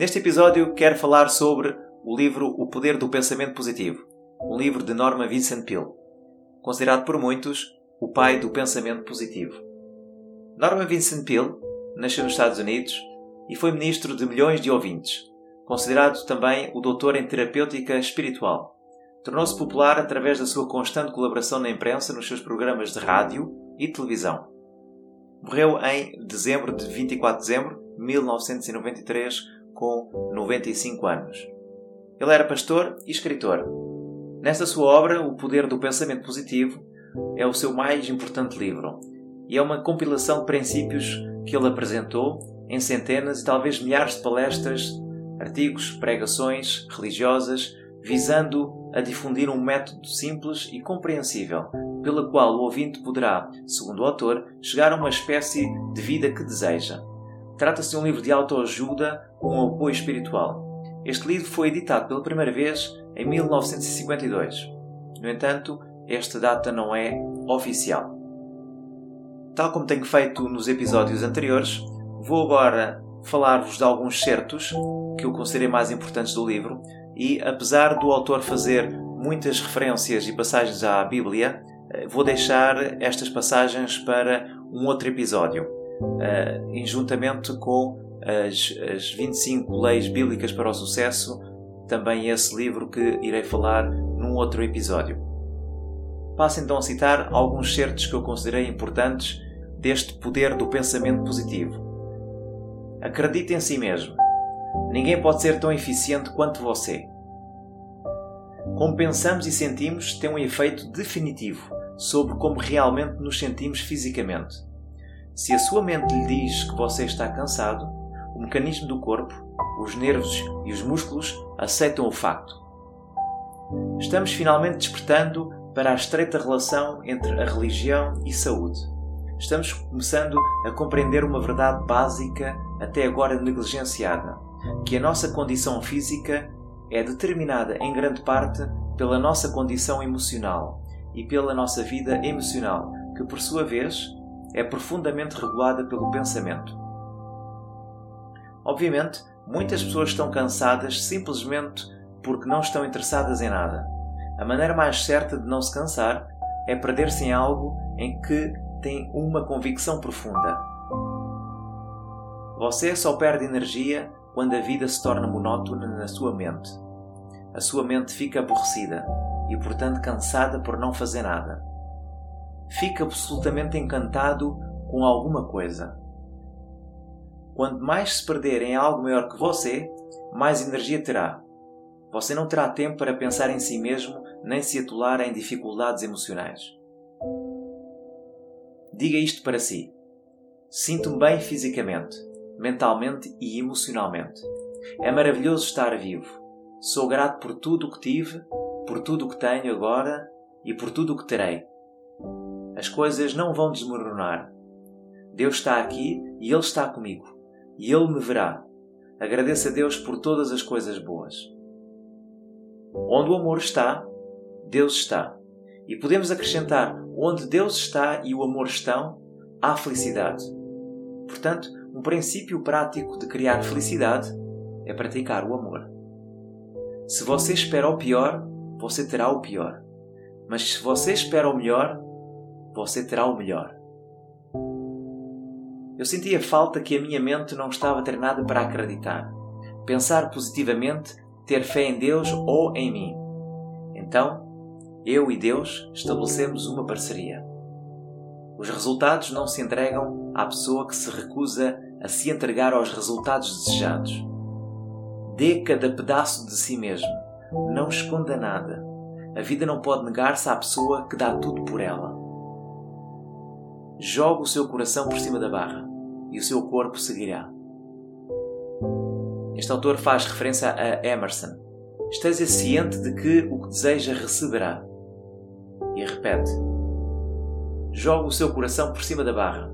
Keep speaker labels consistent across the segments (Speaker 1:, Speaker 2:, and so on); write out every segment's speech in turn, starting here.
Speaker 1: Neste episódio quero falar sobre o livro O Poder do Pensamento Positivo, um livro de Norman Vincent Peale, considerado por muitos o pai do pensamento positivo. Norman Vincent Peale nasceu nos Estados Unidos e foi ministro de milhões de ouvintes, considerado também o doutor em terapêutica espiritual. Tornou-se popular através da sua constante colaboração na imprensa nos seus programas de rádio e televisão. Morreu em dezembro de 24 de dezembro 1993, com 95 anos. Ele era pastor e escritor. Nesta sua obra, O Poder do Pensamento Positivo é o seu mais importante livro e é uma compilação de princípios que ele apresentou em centenas e talvez milhares de palestras, artigos, pregações religiosas, visando a difundir um método simples e compreensível, pela qual o ouvinte poderá, segundo o autor, chegar a uma espécie de vida que deseja. Trata-se de um livro de autoajuda com apoio espiritual. Este livro foi editado pela primeira vez em 1952. No entanto, esta data não é oficial. Tal como tenho feito nos episódios anteriores, vou agora falar-vos de alguns certos que eu considerei mais importantes do livro e, apesar do autor fazer muitas referências e passagens à Bíblia, eh, vou deixar estas passagens para um outro episódio uh, em juntamente com as, as 25 leis bíblicas para o sucesso, também esse livro que irei falar num outro episódio. Passo então a citar alguns certos que eu considerei importantes deste poder do pensamento positivo. Acredite em si mesmo. Ninguém pode ser tão eficiente quanto você. Como pensamos e sentimos tem um efeito definitivo sobre como realmente nos sentimos fisicamente. Se a sua mente lhe diz que você está cansado, o mecanismo do corpo, os nervos e os músculos aceitam o facto. Estamos finalmente despertando para a estreita relação entre a religião e saúde. Estamos começando a compreender uma verdade básica, até agora negligenciada: que a nossa condição física é determinada em grande parte pela nossa condição emocional e pela nossa vida emocional, que por sua vez é profundamente regulada pelo pensamento. Obviamente, muitas pessoas estão cansadas simplesmente porque não estão interessadas em nada. A maneira mais certa de não se cansar é perder-se em algo em que tem uma convicção profunda. Você só perde energia quando a vida se torna monótona na sua mente. A sua mente fica aborrecida e, portanto, cansada por não fazer nada fica absolutamente encantado com alguma coisa. Quanto mais se perder em algo maior que você, mais energia terá. Você não terá tempo para pensar em si mesmo nem se atolar em dificuldades emocionais. Diga isto para si. Sinto-me bem fisicamente, mentalmente e emocionalmente. É maravilhoso estar vivo. Sou grato por tudo o que tive, por tudo o que tenho agora e por tudo o que terei. As coisas não vão desmoronar. Deus está aqui e Ele está comigo. E Ele me verá. Agradeça a Deus por todas as coisas boas. Onde o amor está, Deus está. E podemos acrescentar: onde Deus está e o amor estão, há felicidade. Portanto, um princípio prático de criar felicidade é praticar o amor. Se você espera o pior, você terá o pior. Mas se você espera o melhor, você terá o melhor. Eu sentia falta que a minha mente não estava treinada para acreditar, pensar positivamente, ter fé em Deus ou em mim. Então, eu e Deus estabelecemos uma parceria. Os resultados não se entregam à pessoa que se recusa a se entregar aos resultados desejados. Dê cada pedaço de si mesmo. Não esconda nada. A vida não pode negar-se à pessoa que dá tudo por ela. Jogue o seu coração por cima da barra e o seu corpo seguirá. Este autor faz referência a Emerson. Esteja ciente de que o que deseja receberá. E repete: Jogue o seu coração por cima da barra.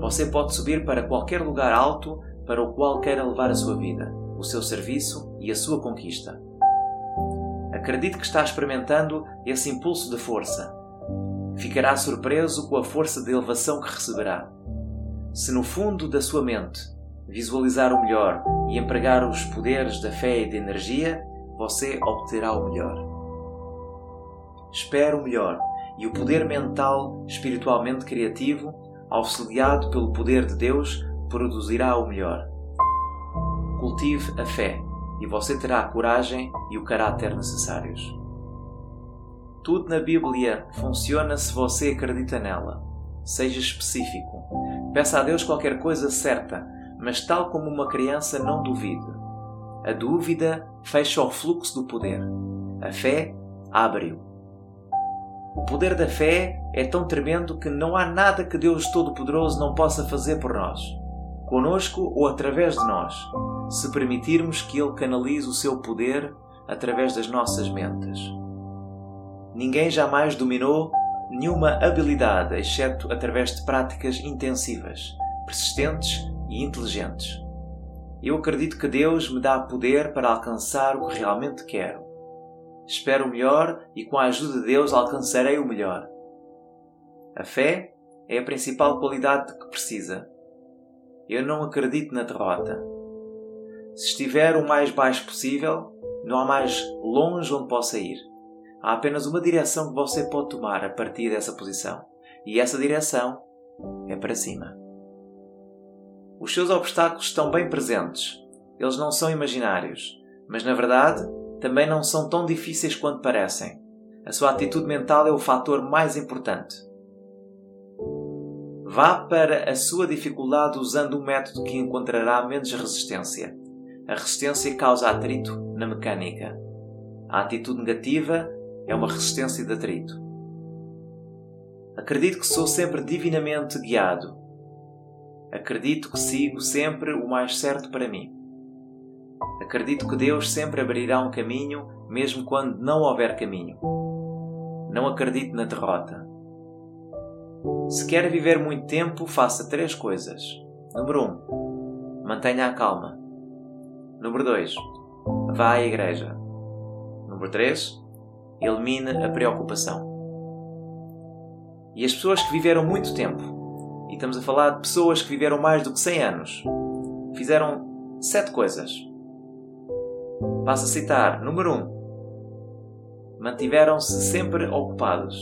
Speaker 1: Você pode subir para qualquer lugar alto para o qual queira levar a sua vida, o seu serviço e a sua conquista. Acredite que está experimentando esse impulso de força. Ficará surpreso com a força de elevação que receberá. Se no fundo da sua mente visualizar o melhor e empregar os poderes da fé e da energia, você obterá o melhor. Espere o melhor e o poder mental, espiritualmente criativo, auxiliado pelo poder de Deus, produzirá o melhor. Cultive a fé e você terá a coragem e o caráter necessários. Tudo na Bíblia funciona se você acredita nela. Seja específico. Peça a Deus qualquer coisa certa, mas tal como uma criança, não duvide. A dúvida fecha o fluxo do poder. A fé abre-o. O poder da fé é tão tremendo que não há nada que Deus Todo-Poderoso não possa fazer por nós conosco ou através de nós, se permitirmos que Ele canalize o seu poder através das nossas mentes. Ninguém jamais dominou nenhuma habilidade exceto através de práticas intensivas, persistentes e inteligentes. Eu acredito que Deus me dá poder para alcançar o que realmente quero. Espero o melhor e com a ajuda de Deus alcançarei o melhor. A fé é a principal qualidade que precisa eu não acredito na derrota. Se estiver o mais baixo possível, não há mais longe onde possa ir. Há apenas uma direção que você pode tomar a partir dessa posição. E essa direção é para cima. Os seus obstáculos estão bem presentes. Eles não são imaginários, mas na verdade também não são tão difíceis quanto parecem. A sua atitude mental é o fator mais importante. Vá para a sua dificuldade usando um método que encontrará menos resistência. A resistência causa atrito na mecânica. A atitude negativa é uma resistência de atrito. Acredito que sou sempre divinamente guiado. Acredito que sigo sempre o mais certo para mim. Acredito que Deus sempre abrirá um caminho, mesmo quando não houver caminho. Não acredito na derrota. Se quer viver muito tempo, faça três coisas. Número 1. Um, mantenha a calma. Número 2. Vá à igreja. Número 3. Elimine a preocupação. E as pessoas que viveram muito tempo, e estamos a falar de pessoas que viveram mais do que 100 anos, fizeram sete coisas. Passo a citar. Número 1. Um, mantiveram-se sempre ocupados.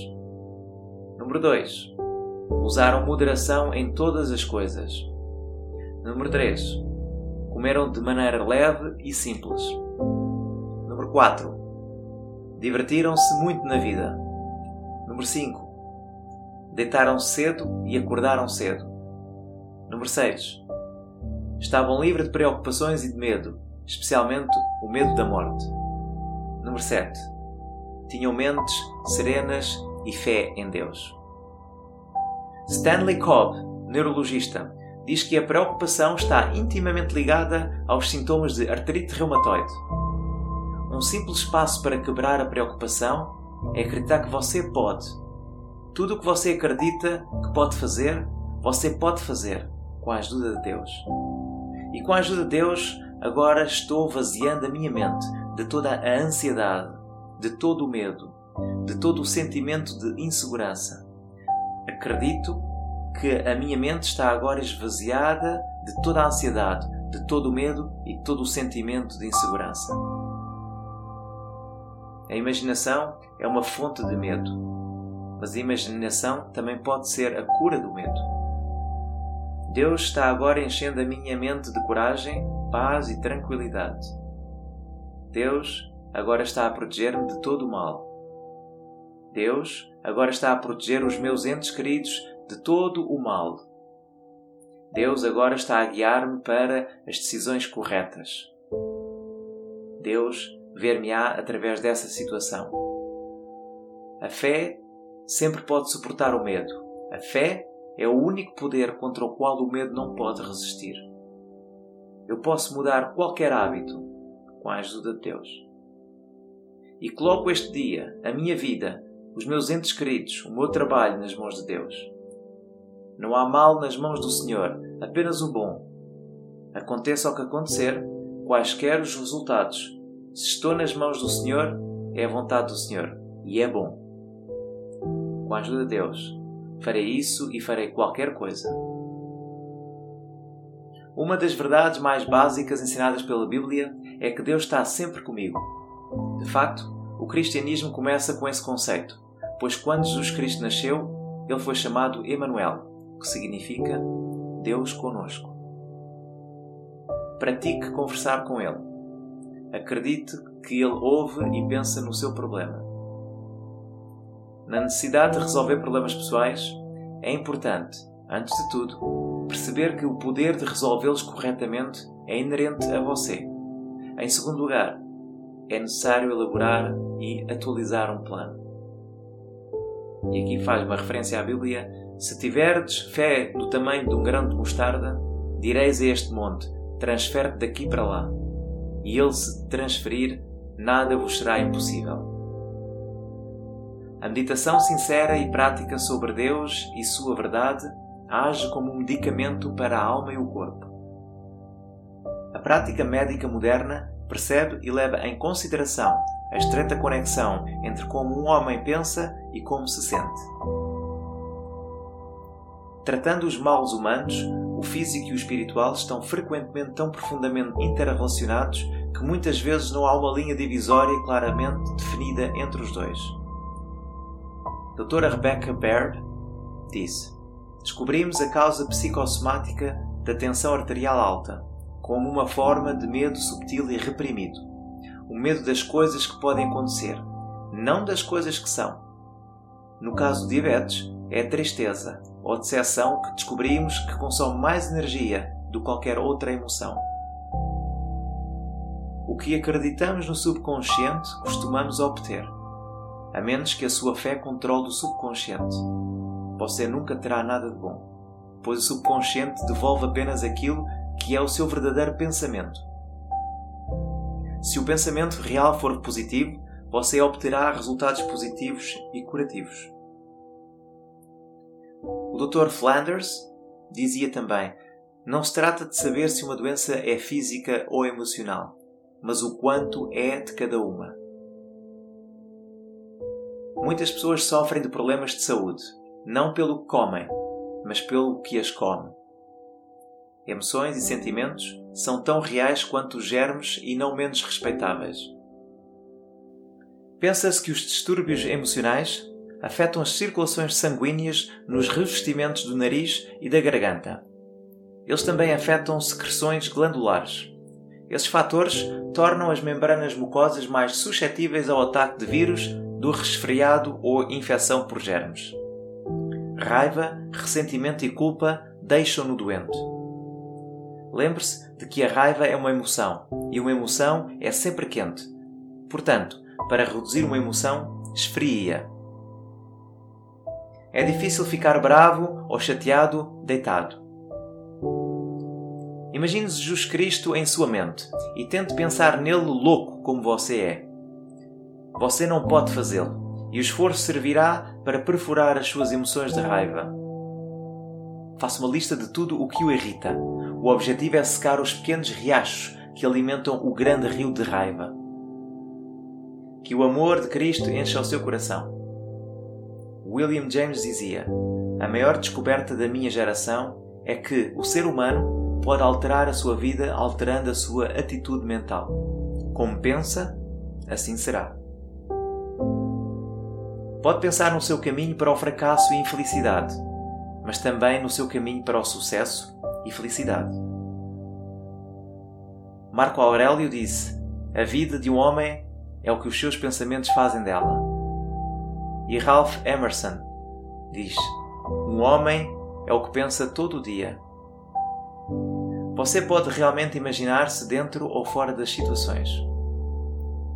Speaker 1: Número 2 Usaram moderação em todas as coisas. Número 3. Comeram de maneira leve e simples. Número 4. Divertiram-se muito na vida. Número 5. Deitaram cedo e acordaram cedo. Número 6. Estavam livres de preocupações e de medo, especialmente o medo da morte. Número 7. Tinham mentes serenas e fé em Deus. Stanley Cobb, neurologista, diz que a preocupação está intimamente ligada aos sintomas de artrite reumatoide. Um simples passo para quebrar a preocupação é acreditar que você pode. Tudo o que você acredita que pode fazer, você pode fazer com a ajuda de Deus. E com a ajuda de Deus, agora estou vaziando a minha mente de toda a ansiedade, de todo o medo, de todo o sentimento de insegurança Acredito que a minha mente está agora esvaziada de toda a ansiedade, de todo o medo e todo o sentimento de insegurança. A imaginação é uma fonte de medo, mas a imaginação também pode ser a cura do medo. Deus está agora enchendo a minha mente de coragem, paz e tranquilidade. Deus agora está a proteger-me de todo o mal. Deus agora está a proteger os meus entes queridos de todo o mal. Deus agora está a guiar-me para as decisões corretas. Deus ver-me-á através dessa situação. A fé sempre pode suportar o medo. A fé é o único poder contra o qual o medo não pode resistir. Eu posso mudar qualquer hábito com a ajuda de Deus. E coloco este dia, a minha vida, os meus entes queridos, o meu trabalho nas mãos de Deus. Não há mal nas mãos do Senhor, apenas o bom. Aconteça o que acontecer, quaisquer os resultados, se estou nas mãos do Senhor, é a vontade do Senhor e é bom. Com a ajuda de Deus, farei isso e farei qualquer coisa. Uma das verdades mais básicas ensinadas pela Bíblia é que Deus está sempre comigo. De facto, o cristianismo começa com esse conceito, pois quando Jesus Cristo nasceu, ele foi chamado Emanuel, que significa Deus conosco. Pratique conversar com Ele. Acredite que Ele ouve e pensa no seu problema. Na necessidade de resolver problemas pessoais, é importante, antes de tudo, perceber que o poder de resolvê-los corretamente é inerente a você. Em segundo lugar, é necessário elaborar e atualizar um plano. E aqui faz uma referência à Bíblia: Se tiverdes fé do tamanho de um grão de mostarda, direis a este monte: transfere-te daqui para lá. E ele se transferir, nada vos será impossível. A meditação sincera e prática sobre Deus e Sua verdade age como um medicamento para a alma e o corpo. A prática médica moderna percebe e leva em consideração a estreita conexão entre como um homem pensa e como se sente. Tratando os males humanos, o físico e o espiritual estão frequentemente tão profundamente interrelacionados que muitas vezes não há uma linha divisória claramente definida entre os dois. Doutora Rebecca Baird disse: Descobrimos a causa psicossomática da tensão arterial alta como uma forma de medo subtil e reprimido. O medo das coisas que podem acontecer, não das coisas que são. No caso do diabetes, é a tristeza ou decepção que descobrimos que consome mais energia do que qualquer outra emoção. O que acreditamos no subconsciente costumamos obter, a menos que a sua fé controle o subconsciente. Você nunca terá nada de bom, pois o subconsciente devolve apenas aquilo que é o seu verdadeiro pensamento. Se o pensamento real for positivo, você obterá resultados positivos e curativos. O Dr. Flanders dizia também: não se trata de saber se uma doença é física ou emocional, mas o quanto é de cada uma. Muitas pessoas sofrem de problemas de saúde, não pelo que comem, mas pelo que as come. Emoções e sentimentos são tão reais quanto os germes e não menos respeitáveis. Pensa-se que os distúrbios emocionais afetam as circulações sanguíneas nos revestimentos do nariz e da garganta. Eles também afetam secreções glandulares. Esses fatores tornam as membranas mucosas mais suscetíveis ao ataque de vírus, do resfriado ou infecção por germes. Raiva, ressentimento e culpa deixam-no doente. Lembre-se de que a raiva é uma emoção e uma emoção é sempre quente. Portanto, para reduzir uma emoção, esfrie-a. É difícil ficar bravo ou chateado deitado. Imagine Jesus Cristo em sua mente e tente pensar nele louco como você é. Você não pode fazê-lo e o esforço servirá para perfurar as suas emoções de raiva. Faça uma lista de tudo o que o irrita. O objetivo é secar os pequenos riachos que alimentam o grande rio de raiva. Que o amor de Cristo encha o seu coração. William James dizia: A maior descoberta da minha geração é que o ser humano pode alterar a sua vida alterando a sua atitude mental. Como pensa, assim será. Pode pensar no seu caminho para o fracasso e infelicidade mas também no seu caminho para o sucesso e felicidade. Marco Aurélio disse: A vida de um homem é o que os seus pensamentos fazem dela. E Ralph Emerson diz: Um homem é o que pensa todo o dia. Você pode realmente imaginar-se dentro ou fora das situações.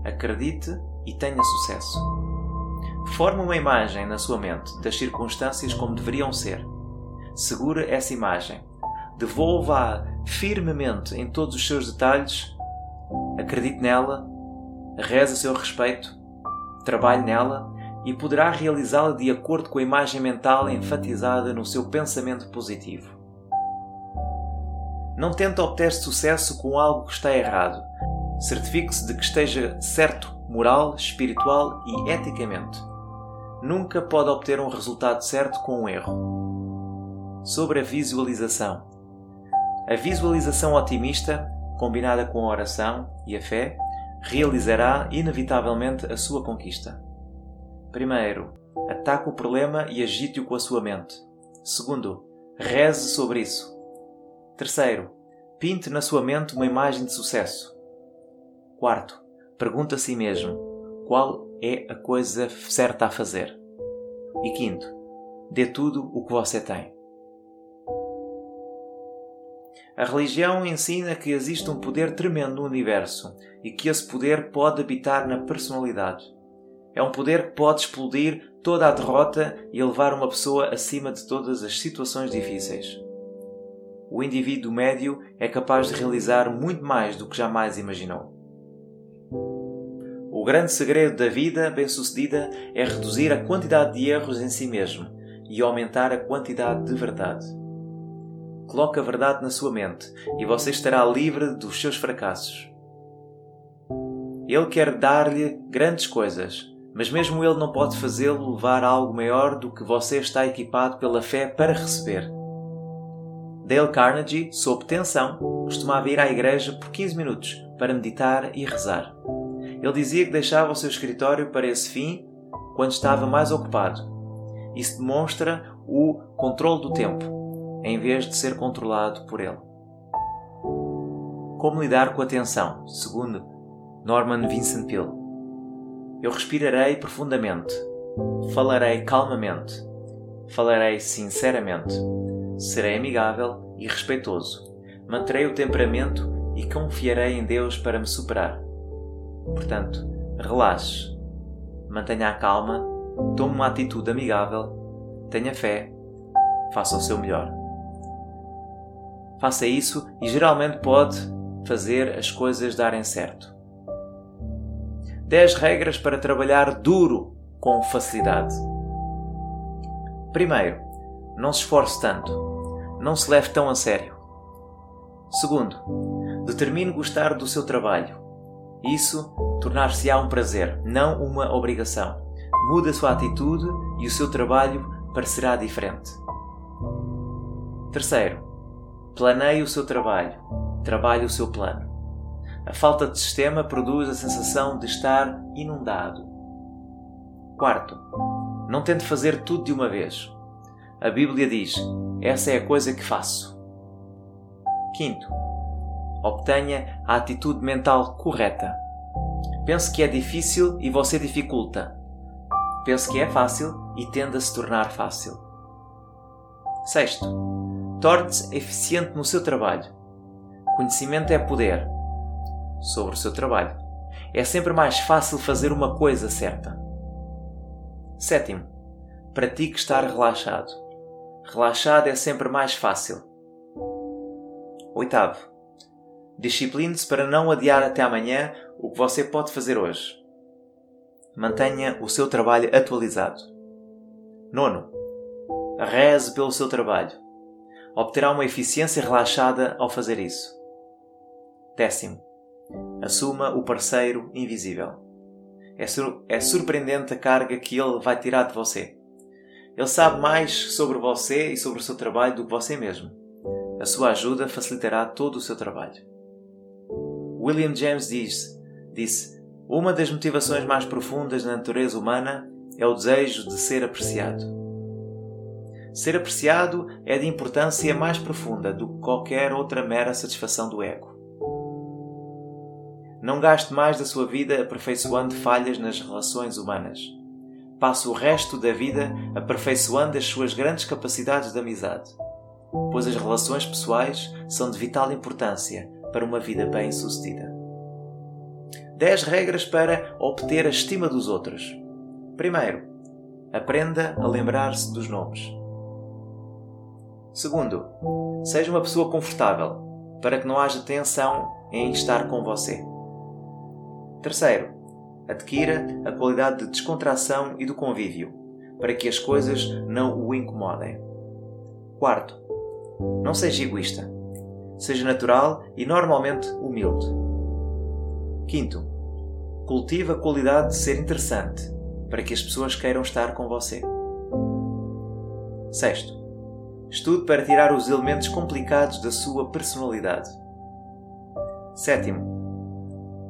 Speaker 1: Acredite e tenha sucesso. Forme uma imagem na sua mente das circunstâncias como deveriam ser segure essa imagem, devolva-a firmemente em todos os seus detalhes, acredite nela, reze a seu respeito, trabalhe nela e poderá realizá-la de acordo com a imagem mental enfatizada no seu pensamento positivo. Não tente obter sucesso com algo que está errado. Certifique-se de que esteja certo moral, espiritual e eticamente. Nunca pode obter um resultado certo com um erro. Sobre a visualização. A visualização otimista, combinada com a oração e a fé, realizará inevitavelmente a sua conquista. Primeiro, ataque o problema e agite-o com a sua mente. Segundo, reze sobre isso. Terceiro, pinte na sua mente uma imagem de sucesso. Quarto, pergunte a si mesmo qual é a coisa certa a fazer. E quinto, dê tudo o que você tem. A religião ensina que existe um poder tremendo no universo e que esse poder pode habitar na personalidade. É um poder que pode explodir toda a derrota e levar uma pessoa acima de todas as situações difíceis. O indivíduo médio é capaz de realizar muito mais do que jamais imaginou. O grande segredo da vida bem-sucedida é reduzir a quantidade de erros em si mesmo e aumentar a quantidade de verdade. Coloque a verdade na sua mente e você estará livre dos seus fracassos. Ele quer dar-lhe grandes coisas, mas mesmo ele não pode fazê-lo levar a algo maior do que você está equipado pela fé para receber. Dale Carnegie, sob tensão, costumava ir à igreja por 15 minutos para meditar e rezar. Ele dizia que deixava o seu escritório para esse fim quando estava mais ocupado. Isso demonstra o controle do tempo, em vez de ser controlado por ele. Como lidar com a tensão, segundo Norman Vincent Peale? Eu respirarei profundamente, falarei calmamente, falarei sinceramente, serei amigável e respeitoso, manterei o temperamento e confiarei em Deus para me superar. Portanto, relaxe, mantenha a calma, tome uma atitude amigável, tenha fé, faça o seu melhor. Faça isso e geralmente pode fazer as coisas darem certo. 10 regras para trabalhar duro com facilidade. Primeiro, não se esforce tanto. Não se leve tão a sério. Segundo, determine gostar do seu trabalho. Isso tornar-se-á um prazer, não uma obrigação. Mude a sua atitude e o seu trabalho parecerá diferente. Terceiro, planeie o seu trabalho. Trabalhe o seu plano. A falta de sistema produz a sensação de estar inundado. Quarto, não tente fazer tudo de uma vez. A Bíblia diz: essa é a coisa que faço. Quinto, obtenha a atitude mental correta. Pense que é difícil e você dificulta. Pense que é fácil e tende a se tornar fácil. Sexto, torne-se eficiente no seu trabalho. Conhecimento é poder sobre o seu trabalho. É sempre mais fácil fazer uma coisa certa. Sétimo, pratique estar relaxado. Relaxado é sempre mais fácil. Oitavo, discipline-se para não adiar até amanhã o que você pode fazer hoje. Mantenha o seu trabalho atualizado. Nono, reze pelo seu trabalho. Obterá uma eficiência relaxada ao fazer isso. Décimo, Assuma o parceiro invisível. É, sur é surpreendente a carga que ele vai tirar de você. Ele sabe mais sobre você e sobre o seu trabalho do que você mesmo. A sua ajuda facilitará todo o seu trabalho. William James diz, disse: Uma das motivações mais profundas na natureza humana é o desejo de ser apreciado. Ser apreciado é de importância mais profunda do que qualquer outra mera satisfação do ego. Não gaste mais da sua vida aperfeiçoando falhas nas relações humanas. Passe o resto da vida aperfeiçoando as suas grandes capacidades de amizade, pois as relações pessoais são de vital importância para uma vida bem-sucedida. 10 regras para obter a estima dos outros. Primeiro, aprenda a lembrar-se dos nomes. Segundo, seja uma pessoa confortável, para que não haja tensão em estar com você. Terceiro, adquira a qualidade de descontração e do convívio, para que as coisas não o incomodem. Quarto, não seja egoísta. Seja natural e normalmente humilde. Quinto, cultive a qualidade de ser interessante, para que as pessoas queiram estar com você. Sexto, Estude para tirar os elementos complicados da sua personalidade. Sétimo.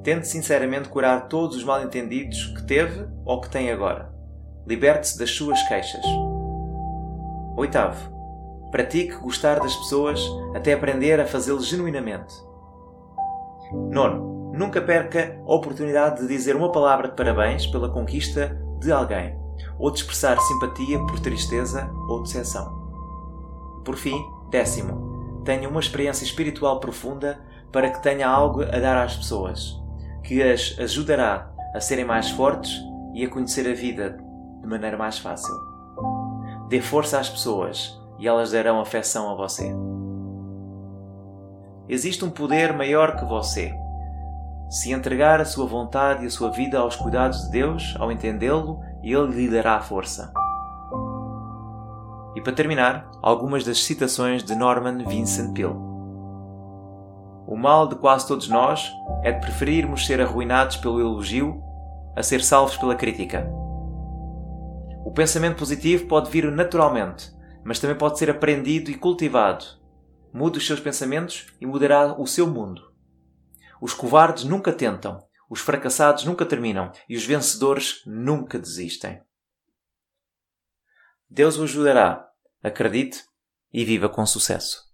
Speaker 1: Tente sinceramente curar todos os mal-entendidos que teve ou que tem agora. Liberte-se das suas queixas. Oitavo. Pratique gostar das pessoas até aprender a fazê-lo genuinamente. Nono. Nunca perca a oportunidade de dizer uma palavra de parabéns pela conquista de alguém ou de expressar simpatia por tristeza ou decepção. Por fim, décimo, tenha uma experiência espiritual profunda para que tenha algo a dar às pessoas, que as ajudará a serem mais fortes e a conhecer a vida de maneira mais fácil. Dê força às pessoas e elas darão afeção a você. Existe um poder maior que você. Se entregar a sua vontade e a sua vida aos cuidados de Deus, ao entendê-lo, Ele lhe dará força. E para terminar, algumas das citações de Norman Vincent Peale. O mal de quase todos nós é de preferirmos ser arruinados pelo elogio a ser salvos pela crítica. O pensamento positivo pode vir naturalmente, mas também pode ser aprendido e cultivado. Mude os seus pensamentos e mudará o seu mundo. Os covardes nunca tentam, os fracassados nunca terminam e os vencedores nunca desistem. Deus o ajudará. Acredite e viva com sucesso.